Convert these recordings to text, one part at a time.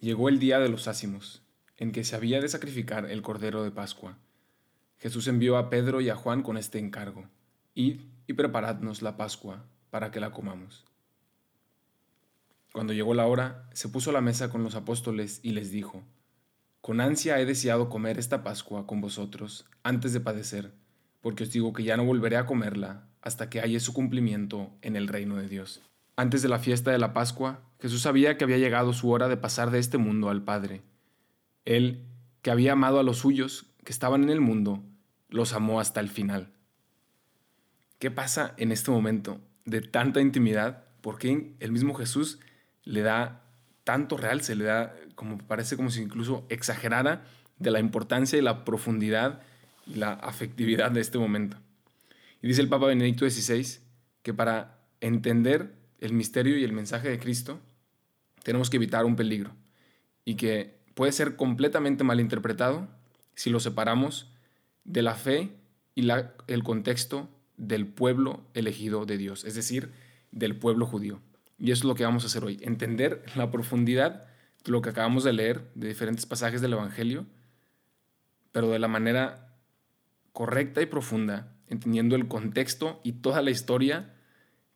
Llegó el día de los ácimos, en que se había de sacrificar el cordero de Pascua. Jesús envió a Pedro y a Juan con este encargo: Id y preparadnos la Pascua para que la comamos. Cuando llegó la hora, se puso a la mesa con los apóstoles y les dijo: Con ansia he deseado comer esta Pascua con vosotros antes de padecer, porque os digo que ya no volveré a comerla hasta que haya su cumplimiento en el reino de Dios. Antes de la fiesta de la Pascua, Jesús sabía que había llegado su hora de pasar de este mundo al Padre. Él, que había amado a los suyos que estaban en el mundo, los amó hasta el final. ¿Qué pasa en este momento de tanta intimidad? ¿Por qué el mismo Jesús le da tanto real, se le da como parece como si incluso exagerara de la importancia y la profundidad y la afectividad de este momento? Y dice el Papa Benedicto XVI que para entender el misterio y el mensaje de Cristo, tenemos que evitar un peligro y que puede ser completamente malinterpretado si lo separamos de la fe y el contexto del pueblo elegido de Dios, es decir, del pueblo judío. Y eso es lo que vamos a hacer hoy, entender la profundidad de lo que acabamos de leer, de diferentes pasajes del Evangelio, pero de la manera correcta y profunda, entendiendo el contexto y toda la historia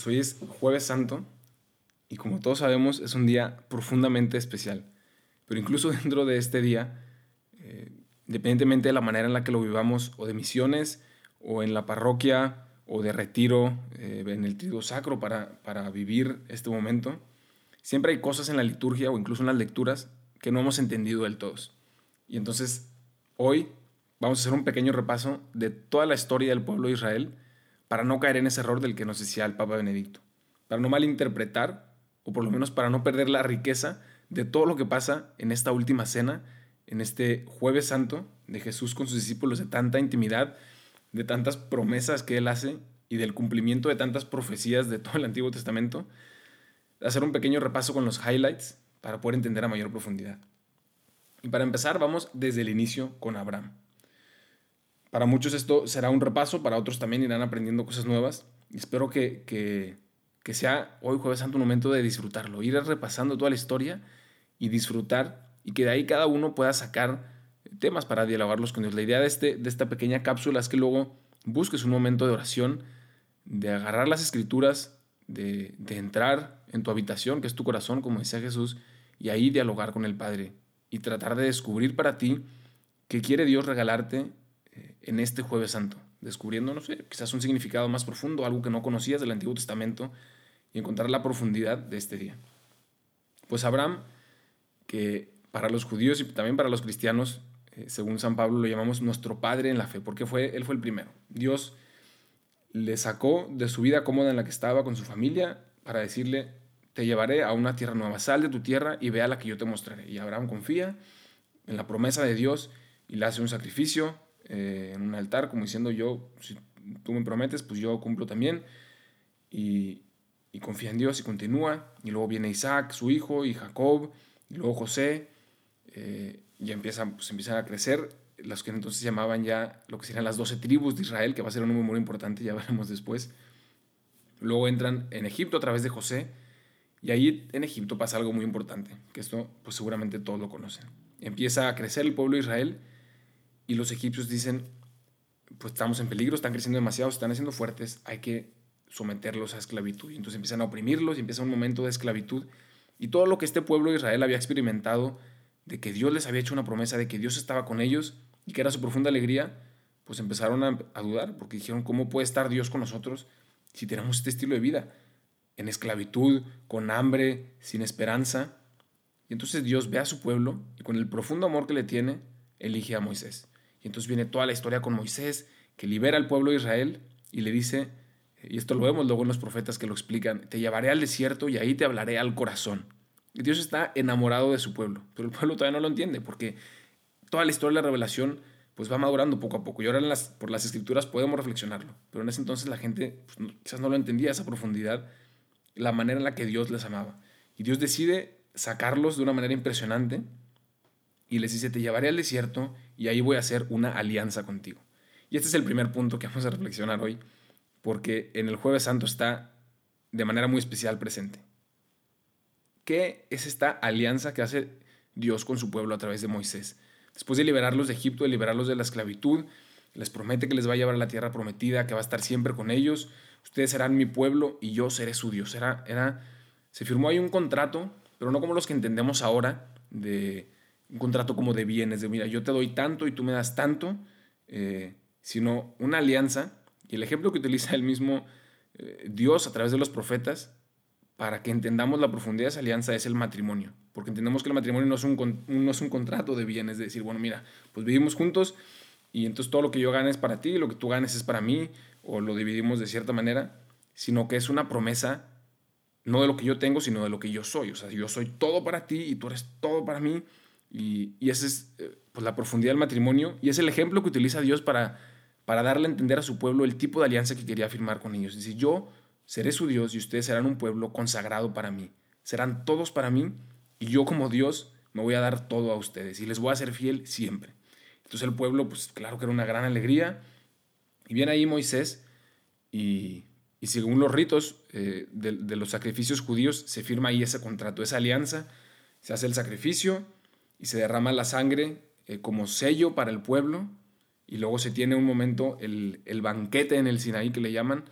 Pues hoy es jueves santo y como todos sabemos es un día profundamente especial. Pero incluso dentro de este día, eh, independientemente de la manera en la que lo vivamos, o de misiones, o en la parroquia, o de retiro eh, en el trigo sacro para, para vivir este momento, siempre hay cosas en la liturgia o incluso en las lecturas que no hemos entendido del todo. Y entonces hoy vamos a hacer un pequeño repaso de toda la historia del pueblo de Israel para no caer en ese error del que nos decía el Papa Benedicto, para no malinterpretar, o por lo menos para no perder la riqueza de todo lo que pasa en esta última cena, en este jueves santo de Jesús con sus discípulos, de tanta intimidad, de tantas promesas que Él hace y del cumplimiento de tantas profecías de todo el Antiguo Testamento, hacer un pequeño repaso con los highlights para poder entender a mayor profundidad. Y para empezar, vamos desde el inicio con Abraham. Para muchos esto será un repaso, para otros también irán aprendiendo cosas nuevas. Espero que, que, que sea hoy jueves santo un momento de disfrutarlo, ir repasando toda la historia y disfrutar y que de ahí cada uno pueda sacar temas para dialogarlos con Dios. La idea de, este, de esta pequeña cápsula es que luego busques un momento de oración, de agarrar las escrituras, de, de entrar en tu habitación, que es tu corazón, como decía Jesús, y ahí dialogar con el Padre y tratar de descubrir para ti qué quiere Dios regalarte en este jueves santo, descubriendo, no sé, quizás un significado más profundo, algo que no conocías del Antiguo Testamento y encontrar la profundidad de este día. Pues Abraham, que para los judíos y también para los cristianos, eh, según San Pablo, lo llamamos nuestro padre en la fe, porque fue, él fue el primero. Dios le sacó de su vida cómoda en la que estaba con su familia para decirle, te llevaré a una tierra nueva, sal de tu tierra y ve a la que yo te mostraré. Y Abraham confía en la promesa de Dios y le hace un sacrificio, eh, en un altar, como diciendo yo, si tú me prometes, pues yo cumplo también. Y, confía en Dios y continúa. Y luego viene Isaac, su hijo, y Jacob, y luego José. Eh, y empiezan, pues empiezan a crecer los que entonces llamaban ya lo que serían las doce tribus de Israel, que va a ser un número muy importante, ya veremos después. Luego entran en Egipto a través de José, y ahí en Egipto pasa algo muy importante, que esto pues seguramente todos lo conocen. Empieza a crecer el pueblo de Israel, y los egipcios dicen, pues estamos en peligro, están creciendo demasiado, están haciendo fuertes, hay que someterlos a esclavitud. Y entonces empiezan a oprimirlos y empieza un momento de esclavitud. Y todo lo que este pueblo de Israel había experimentado, de que Dios les había hecho una promesa, de que Dios estaba con ellos y que era su profunda alegría, pues empezaron a, a dudar, porque dijeron, ¿cómo puede estar Dios con nosotros si tenemos este estilo de vida? En esclavitud, con hambre, sin esperanza. Y entonces Dios ve a su pueblo y con el profundo amor que le tiene, elige a Moisés Y entonces viene toda la historia con Moisés, que libera al pueblo de Israel y le dice, y esto lo vemos luego en los profetas que lo explican, te llevaré al desierto y ahí te hablaré al corazón. Y Dios está enamorado de su pueblo, pero el pueblo todavía no lo entiende porque toda la historia de la revelación pues va madurando poco a poco. Y ahora por las escrituras podemos reflexionarlo, pero en ese entonces la gente pues, quizás no lo entendía, esa profundidad, la manera en la que Dios les amaba. Y Dios decide sacarlos de una manera impresionante y les dice, te llevaré al desierto y ahí voy a hacer una alianza contigo. Y este es el primer punto que vamos a reflexionar hoy, porque en el jueves santo está de manera muy especial presente. ¿Qué es esta alianza que hace Dios con su pueblo a través de Moisés? Después de liberarlos de Egipto, de liberarlos de la esclavitud, les promete que les va a llevar a la tierra prometida, que va a estar siempre con ellos. Ustedes serán mi pueblo y yo seré su Dios. Era, era, se firmó ahí un contrato, pero no como los que entendemos ahora, de un contrato como de bienes, de mira, yo te doy tanto y tú me das tanto, eh, sino una alianza. Y el ejemplo que utiliza el mismo eh, Dios a través de los profetas para que entendamos la profundidad de esa alianza es el matrimonio. Porque entendemos que el matrimonio no es un, no es un contrato de bienes, de decir, bueno, mira, pues vivimos juntos y entonces todo lo que yo gane es para ti, lo que tú ganes es para mí, o lo dividimos de cierta manera, sino que es una promesa no de lo que yo tengo, sino de lo que yo soy. O sea, yo soy todo para ti y tú eres todo para mí. Y, esa es eh, pues, la profundidad del matrimonio y es el ejemplo que utiliza Dios para, para darle a entender a su pueblo el tipo de alianza que quería firmar con ellos. Dice, yo seré su Dios y ustedes serán un pueblo consagrado para mí. Serán todos para mí y yo como Dios me voy a dar todo a ustedes y les voy a ser fiel siempre. Entonces el pueblo, pues claro que era una gran alegría. Y viene ahí Moisés y, y según los ritos eh, de, los sacrificios judíos se firma ahí ese contrato, esa alianza, se hace el sacrificio y se derrama la sangre eh, como sello para el pueblo y luego se tiene un momento, el, el, banquete en el Sinaí que le llaman,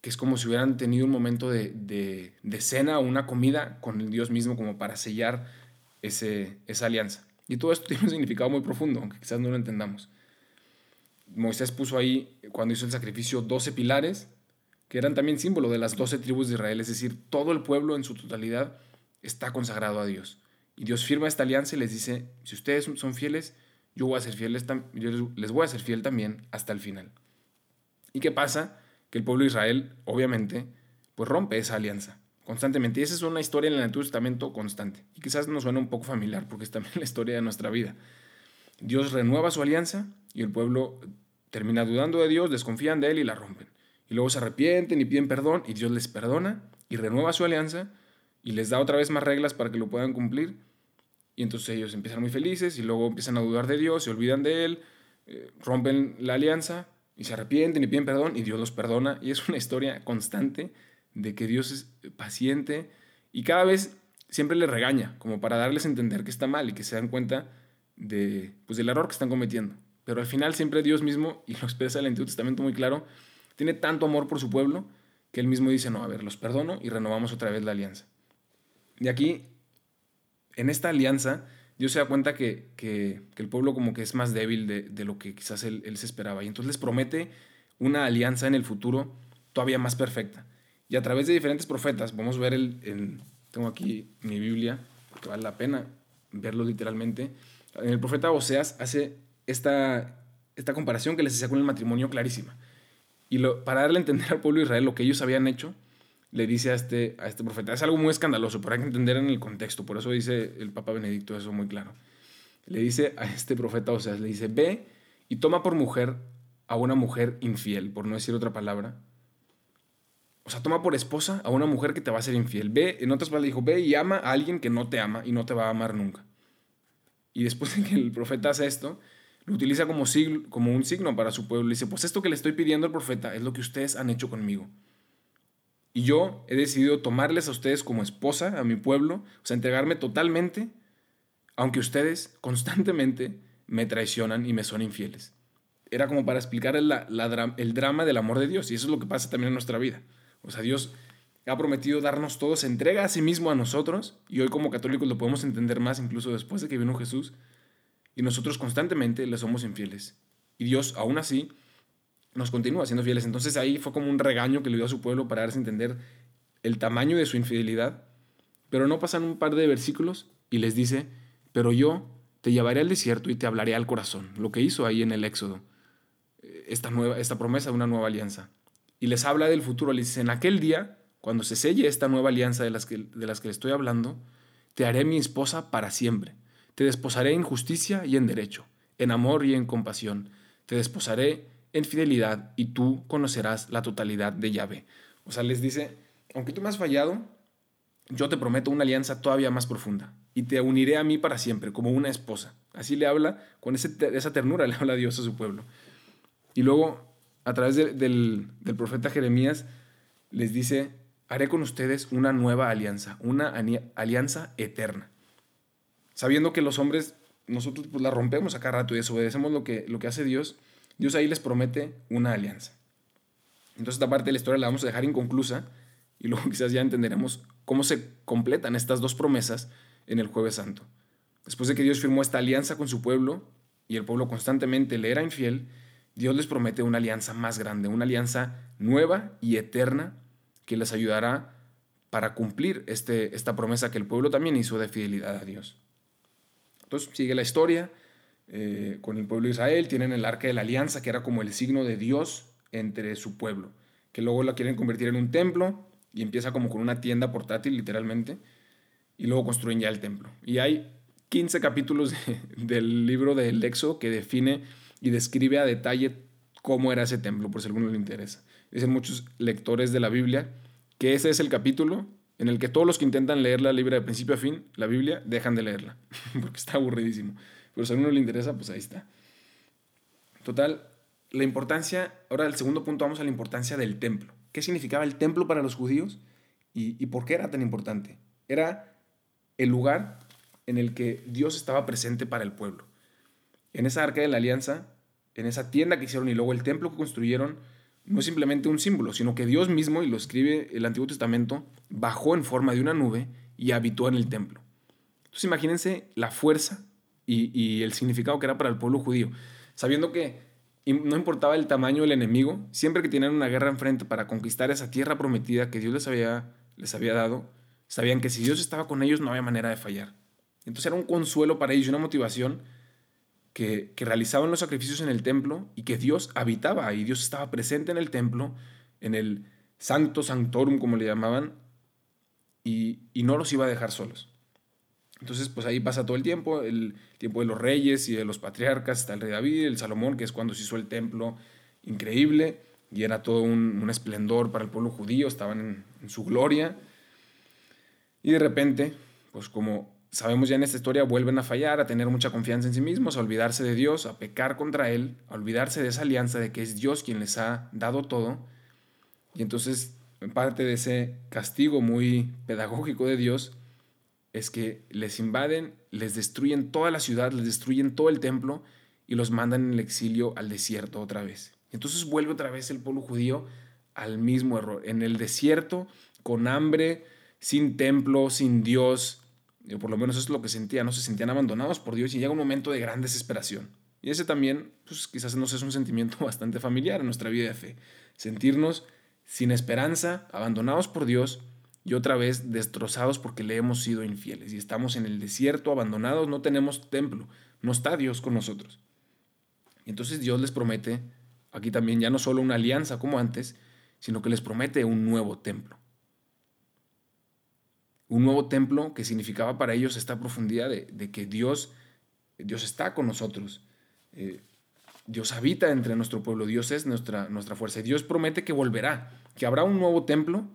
que es como si hubieran tenido un momento de, de, cena o una comida con el Dios mismo como para sellar ese, esa alianza. Y todo esto tiene un significado muy profundo, aunque quizás no lo entendamos. Moisés puso ahí, cuando hizo el sacrificio, 12 pilares, que eran también símbolo de las 12 tribus de Israel, es decir, todo el pueblo en su totalidad está consagrado a Dios. Y Dios firma esta alianza y les dice, si ustedes son fieles, yo, voy a ser fieles, les voy a ser fiel también hasta el final. ¿Y qué pasa? Que el pueblo de Israel, obviamente, pues rompe esa alianza constantemente. Y esa es una historia en el Antiguo Testamento constante. Y quizás nos suena un poco familiar porque es también la historia de nuestra vida. Dios renueva su alianza y el pueblo termina dudando de Dios, desconfían de Él y la rompen. Y luego se arrepienten y piden perdón y Dios les perdona y renueva su alianza y les da otra vez más reglas para que lo puedan cumplir. Y entonces ellos empiezan muy felices y luego empiezan a dudar de Dios, se olvidan de Él, eh, rompen la alianza y se arrepienten y piden perdón y Dios los perdona. Y es una historia constante de que Dios es paciente y cada vez siempre les regaña, como para darles a entender que está mal y que se dan cuenta de, pues, del error que están cometiendo. Pero al final siempre Dios mismo, y lo expresa el Antiguo Testamento muy claro, tiene tanto amor por su pueblo que él mismo dice, no, a ver, los perdono y renovamos otra vez la alianza. Y aquí, en esta alianza, Dios se da cuenta que, el pueblo como que es más débil de, lo que quizás él, él, se esperaba. Y entonces les promete una alianza en el futuro todavía más perfecta. Y a través de diferentes profetas, vamos a ver el, tengo aquí mi Biblia, porque vale la pena verlo literalmente. En el profeta Oseas hace esta, esta comparación que les hacía con el matrimonio clarísima. Y lo, para darle a entender al pueblo de Israel lo que ellos habían hecho, le dice a este, a este profeta, es algo muy escandaloso, pero hay que entender en el contexto, por eso dice el Papa Benedicto eso muy claro. Le dice a este profeta Oseas, le dice, ve y toma por mujer a una mujer infiel, por no decir otra palabra, o sea, toma por esposa a una mujer que te va a ser infiel. Ve, en otras palabras, dijo, ve y ama a alguien que no te ama y no te va a amar nunca. Y después de que el profeta hace esto, lo utiliza como, como un signo para su pueblo. Le dice, pues esto que le estoy pidiendo al profeta es lo que ustedes han hecho conmigo. Y yo he decidido tomarles a ustedes como esposa, a mi pueblo, o sea, entregarme totalmente, aunque ustedes constantemente me traicionan y me son infieles. Era como para explicar el, drama del amor de Dios, y eso es lo que pasa también en nuestra vida. O sea, Dios ha prometido darnos todo, se entrega a sí mismo a nosotros y hoy como católicos lo podemos entender más incluso después de que vino Jesús y nosotros constantemente le somos infieles. Y Dios aún así nos continúa siendo fieles. Entonces ahí fue como un regaño que le dio a su pueblo para darse a entender el tamaño de su infidelidad. Pero no pasan un par de versículos y les dice, pero yo te llevaré al desierto y te hablaré al corazón, lo que hizo ahí en el Éxodo, esta, nueva, esta promesa de una nueva alianza. Y les habla del futuro, les dice, en aquel día, cuando se selle esta nueva alianza de las que, de las que le estoy hablando, te haré mi esposa para siempre. Te desposaré en justicia y en derecho, en amor y en compasión. Te desposaré en fidelidad y tú conocerás la totalidad de Yahvé. O sea, les dice, aunque tú me has fallado, yo te prometo una alianza todavía más profunda y te uniré a mí para siempre, como una esposa. Así le habla, con esa ternura le habla Dios a su pueblo. Y luego, a través del, del profeta Jeremías, les dice, haré con ustedes una nueva alianza, una alianza eterna. Sabiendo que los hombres, nosotros pues la rompemos acá rato y desobedecemos lo que, lo que hace Dios, Dios ahí les promete una alianza. Entonces esta parte de la historia la vamos a dejar inconclusa y luego quizás ya entenderemos cómo se completan estas dos promesas en el jueves santo. Después de que Dios firmó esta alianza con su pueblo y el pueblo constantemente le era infiel, Dios les promete una alianza más grande, una alianza nueva y eterna que les ayudará para cumplir este, esta promesa que el pueblo también hizo de fidelidad a Dios. Entonces sigue la historia eh, con el pueblo de Israel, tienen el arca de la alianza que era como el signo de Dios entre su pueblo, que luego la quieren convertir en un templo y empieza como con una tienda portátil literalmente y luego construyen ya el templo. Y hay 15 capítulos del libro del Éxodo que define y describe a detalle cómo era ese templo, por si a alguno le interesa. Dicen muchos lectores de la Biblia que ese es el capítulo en el que todos los que intentan leer la Biblia de principio a fin, la Biblia, dejan de leerla, porque está aburridísimo. Pero si a alguno le interesa, pues ahí está. Total, la importancia, ahora el segundo punto vamos a la importancia del templo. ¿Qué significaba el templo para los judíos y, y por qué era tan importante? Era el lugar en el que Dios estaba presente para el pueblo. En esa arca de la alianza, en esa tienda que hicieron y luego el templo que construyeron, no es simplemente un símbolo, sino que Dios mismo, y lo escribe el Antiguo Testamento, bajó en forma de una nube y habitó en el templo. Entonces imagínense la fuerza y, el significado que era para el pueblo judío, sabiendo que no importaba el tamaño del enemigo, siempre que tenían una guerra enfrente para conquistar esa tierra prometida que Dios les había, les había dado, Sabían que si Dios estaba con ellos no había manera de fallar. Entonces era un consuelo para ellos y una motivación que, realizaban los sacrificios en el templo y que Dios habitaba ahí. Dios estaba presente en el templo, en el Sancto Sanctorum, como le llamaban, y, no los iba a dejar solos. Entonces, pues ahí pasa todo el tiempo, el tiempo de los reyes y de los patriarcas, está el rey David, el Salomón, que es cuando se hizo el templo increíble y era todo un, esplendor para el pueblo judío, estaban en su gloria. Y de repente, pues como sabemos ya en esta historia, vuelven a fallar, a tener mucha confianza en sí mismos, a olvidarse de Dios, a pecar contra Él, a olvidarse de esa alianza de que es Dios quien les ha dado todo. Y entonces, parte de ese castigo muy pedagógico de Dios es que les invaden, les destruyen toda la ciudad, les destruyen todo el templo y los mandan en el exilio al desierto otra vez. Entonces vuelve otra vez el pueblo judío al mismo error, en el desierto, con hambre, sin templo, sin Dios. O por lo menos es lo que sentían, ¿no? Se sentían abandonados por Dios y llega un momento de gran desesperación. Y ese también, pues quizás nos es un sentimiento bastante familiar en nuestra vida de fe. Sentirnos sin esperanza, abandonados por Dios y otra vez destrozados porque le hemos sido infieles. Y estamos en el desierto, abandonados, no tenemos templo, no está Dios con nosotros. Entonces Dios les promete, aquí también ya no solo una alianza como antes, sino que les promete un nuevo templo un nuevo templo que significaba para ellos esta profundidad de, que Dios, Dios está con nosotros. Eh, Dios habita entre nuestro pueblo, Dios es nuestra, nuestra fuerza. Y Dios promete que volverá, que habrá un nuevo templo,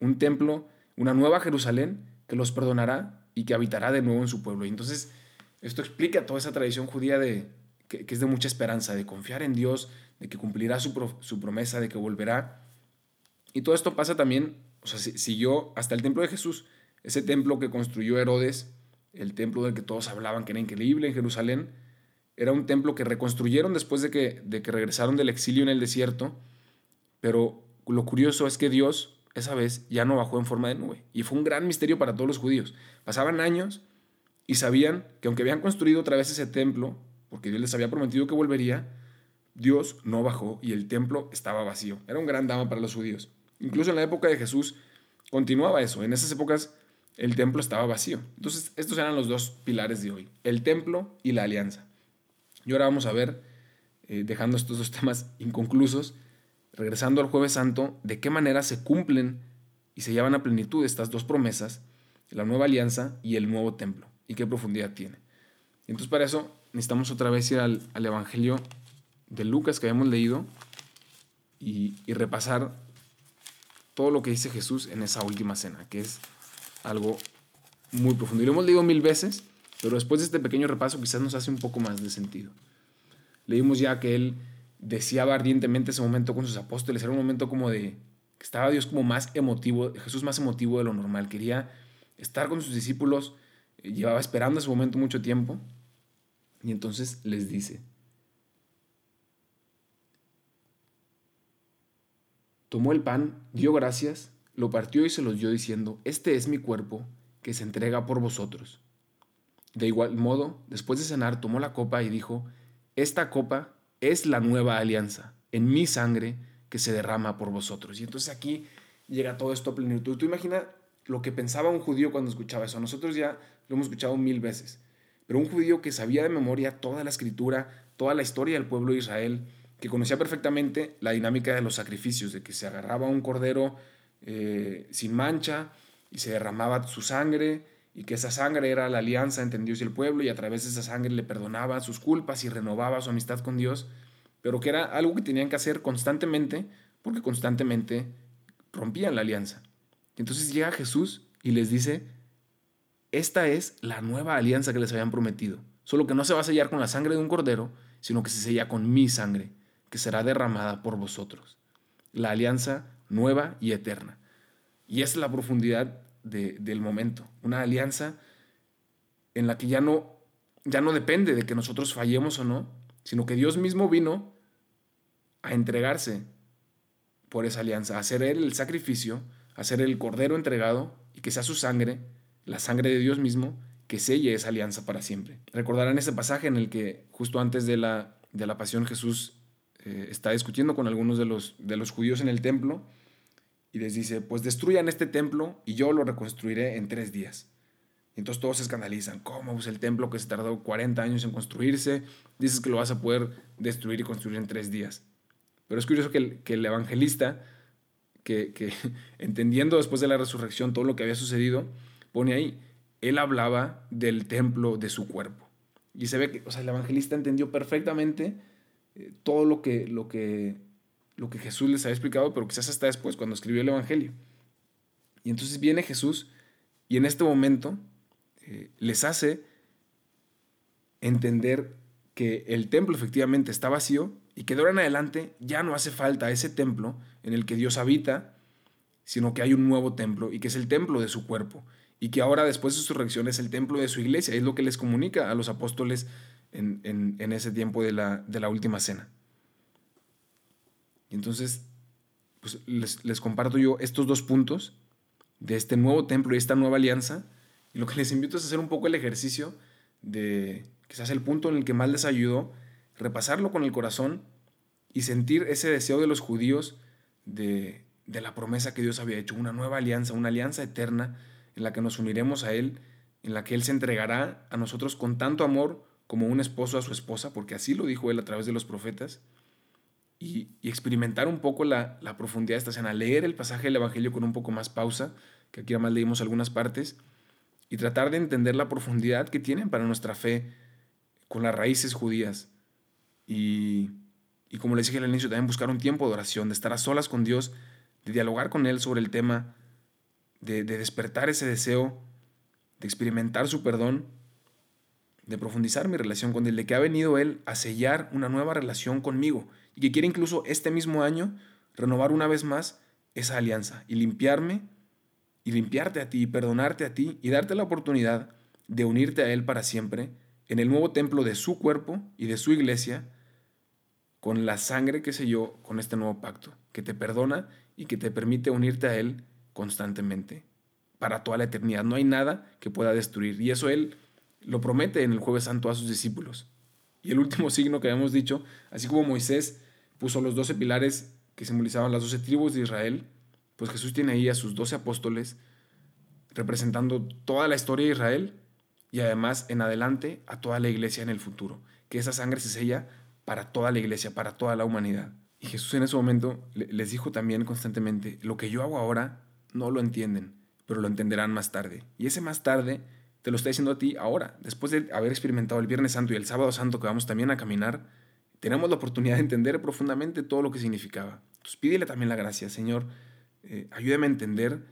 un templo, una nueva Jerusalén que los perdonará y que habitará de nuevo en su pueblo. Y entonces esto explica toda esa tradición judía de, que, es de mucha esperanza, de confiar en Dios, de que cumplirá su, su promesa, de que volverá. Y todo esto pasa también, o sea, siguió hasta el templo de Jesús. Ese templo que construyó Herodes, el templo del que todos hablaban que era increíble en Jerusalén, era un templo que reconstruyeron después de que, de que regresaron del exilio en el desierto, pero lo curioso es que Dios esa vez ya no bajó en forma de nube. Y fue un gran misterio para todos los judíos. Pasaban años y sabían que aunque habían construido otra vez ese templo, porque Dios les había prometido que volvería, Dios no bajó y el templo estaba vacío. Era un gran drama para los judíos. Incluso en la época de Jesús continuaba eso. En esas épocas el templo estaba vacío. Entonces, estos eran los dos pilares de hoy, el templo y la alianza. Y ahora vamos a ver, eh, dejando estos dos temas inconclusos, regresando al jueves santo, de qué manera se cumplen y se llevan a plenitud estas dos promesas, la nueva alianza y el nuevo templo, y qué profundidad tiene. entonces para eso necesitamos otra vez ir al, Evangelio de Lucas que habíamos leído y, y repasar todo lo que dice Jesús en esa última cena, que es algo muy profundo. Y lo hemos leído mil veces, pero después de este pequeño repaso quizás nos hace un poco más de sentido. Leímos ya que él deseaba ardientemente ese momento con sus apóstoles, era un momento como de que estaba Dios como más emotivo, Jesús más emotivo de lo normal, quería estar con sus discípulos, eh, llevaba esperando ese momento mucho tiempo, y entonces les dice, tomó el pan, dio gracias, lo partió y se los dio diciendo, este es mi cuerpo que se entrega por vosotros. De igual modo, después de cenar, tomó la copa y dijo, esta copa es la nueva alianza en mi sangre que se derrama por vosotros. Y entonces aquí llega todo esto a plenitud. Tú imagina lo que pensaba un judío cuando escuchaba eso. Nosotros ya lo hemos escuchado mil veces. Pero un judío que sabía de memoria toda la escritura, toda la historia del pueblo de Israel, que conocía perfectamente la dinámica de los sacrificios, de que se agarraba un cordero eh, sin mancha y se derramaba su sangre y que esa sangre era la alianza entre Dios y el pueblo y a través de esa sangre le perdonaba sus culpas y renovaba su amistad con Dios, pero que era algo que tenían que hacer constantemente porque constantemente rompían la alianza. Entonces llega Jesús y les dice, esta es la nueva alianza que les habían prometido, solo que no se va a sellar con la sangre de un cordero, sino que se sella con mi sangre, que será derramada por vosotros. La alianza nueva y eterna. Y es la profundidad del momento, una alianza en la que ya no, ya no depende de que nosotros fallemos o no, sino que Dios mismo vino a entregarse por esa alianza, a hacer Él el sacrificio, a hacer el cordero entregado y que sea su sangre, la sangre de Dios mismo, que selle esa alianza para siempre. Recordarán ese pasaje en el que justo antes de la, de la pasión Jesús eh, está discutiendo con algunos de los, de los judíos en el templo y les dice, pues destruyan este templo y yo lo reconstruiré en tres días. Y entonces todos se escandalizan, ¿cómo? Pues el templo que se tardó 40 años en construirse, dices que lo vas a poder destruir y construir en tres días. Pero es curioso que el, que el evangelista, que, que entendiendo después de la resurrección todo lo que había sucedido, pone ahí, él hablaba del templo de su cuerpo. Y se ve que, o sea, el evangelista entendió perfectamente eh, todo lo que, lo que lo que Jesús les había explicado, pero quizás hasta después, cuando escribió el Evangelio. Y entonces viene Jesús y en este momento eh, les hace entender que el templo efectivamente está vacío y que de ahora en adelante ya no hace falta ese templo en el que Dios habita, sino que hay un nuevo templo y que es el templo de su cuerpo y que ahora después de su resurrección es el templo de su iglesia, es lo que les comunica a los apóstoles en, ese tiempo de la, de la última cena. Y entonces, pues les, comparto yo estos dos puntos de este nuevo templo y esta nueva alianza. Y lo que les invito es hacer un poco el ejercicio de quizás el punto en el que más les ayudó, repasarlo con el corazón y sentir ese deseo de los judíos de, de la promesa que Dios había hecho, una nueva alianza, una alianza eterna en la que nos uniremos a Él, en la que Él se entregará a nosotros con tanto amor como un esposo a su esposa, porque así lo dijo Él a través de los profetas y, experimentar un poco la, profundidad de esta escena, leer el pasaje del Evangelio con un poco más pausa, que aquí además leímos algunas partes, y tratar de entender la profundidad que tienen para nuestra fe con las raíces judías. Y, como les dije al inicio, también buscar un tiempo de oración, de estar a solas con Dios, de dialogar con Él sobre el tema, de, de despertar ese deseo, de experimentar su perdón, de profundizar mi relación con Él, de que ha venido Él a sellar una nueva relación conmigo y que quiere incluso este mismo año renovar una vez más esa alianza y limpiarme y limpiarte a ti y perdonarte a ti y darte la oportunidad de unirte a Él para siempre en el nuevo templo de su cuerpo y de su iglesia con la sangre que selló con este nuevo pacto, que te perdona y que te permite unirte a Él constantemente para toda la eternidad. No hay nada que pueda destruir. Y eso Él lo promete en el jueves santo a sus discípulos. Y el último signo que habíamos dicho, así como Moisés puso los doce pilares que simbolizaban las doce tribus de Israel, pues Jesús tiene ahí a sus doce apóstoles representando toda la historia de Israel y además en adelante a toda la iglesia en el futuro. Que esa sangre se sella para toda la iglesia, para toda la humanidad. Y Jesús en ese momento les dijo también constantemente, lo que yo hago ahora no lo entienden, pero lo entenderán más tarde. Y ese más tarde te lo está diciendo a ti ahora, después de haber experimentado el Viernes Santo y el Sábado Santo que vamos también a caminar, tenemos la oportunidad de entender profundamente todo lo que significaba. Entonces pídele también la gracia, Señor, eh, ayúdame a entender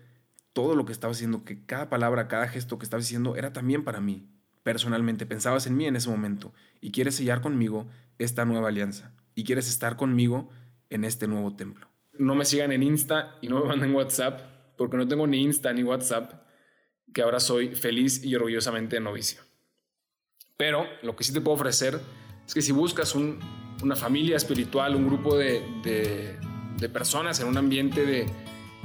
todo lo que estaba haciendo, que cada palabra, cada gesto que estaba diciendo era también para mí. Personalmente, pensabas en mí en ese momento y quieres sellar conmigo esta nueva alianza y quieres estar conmigo en este nuevo templo. No me sigan en Insta y no me manden WhatsApp porque no tengo ni Insta ni WhatsApp, que ahora soy feliz y orgullosamente novicio. Pero lo que sí te puedo ofrecer es que si buscas una familia espiritual, un grupo de, personas en un ambiente de,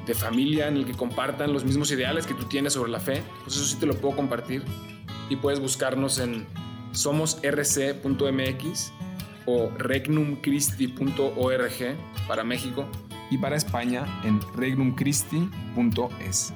de, familia en el que compartan los mismos ideales que tú tienes sobre la fe, pues eso sí te lo puedo compartir. Y puedes buscarnos en somosrc.mx o regnumchristi.org para México y para España en regnumchristi.es.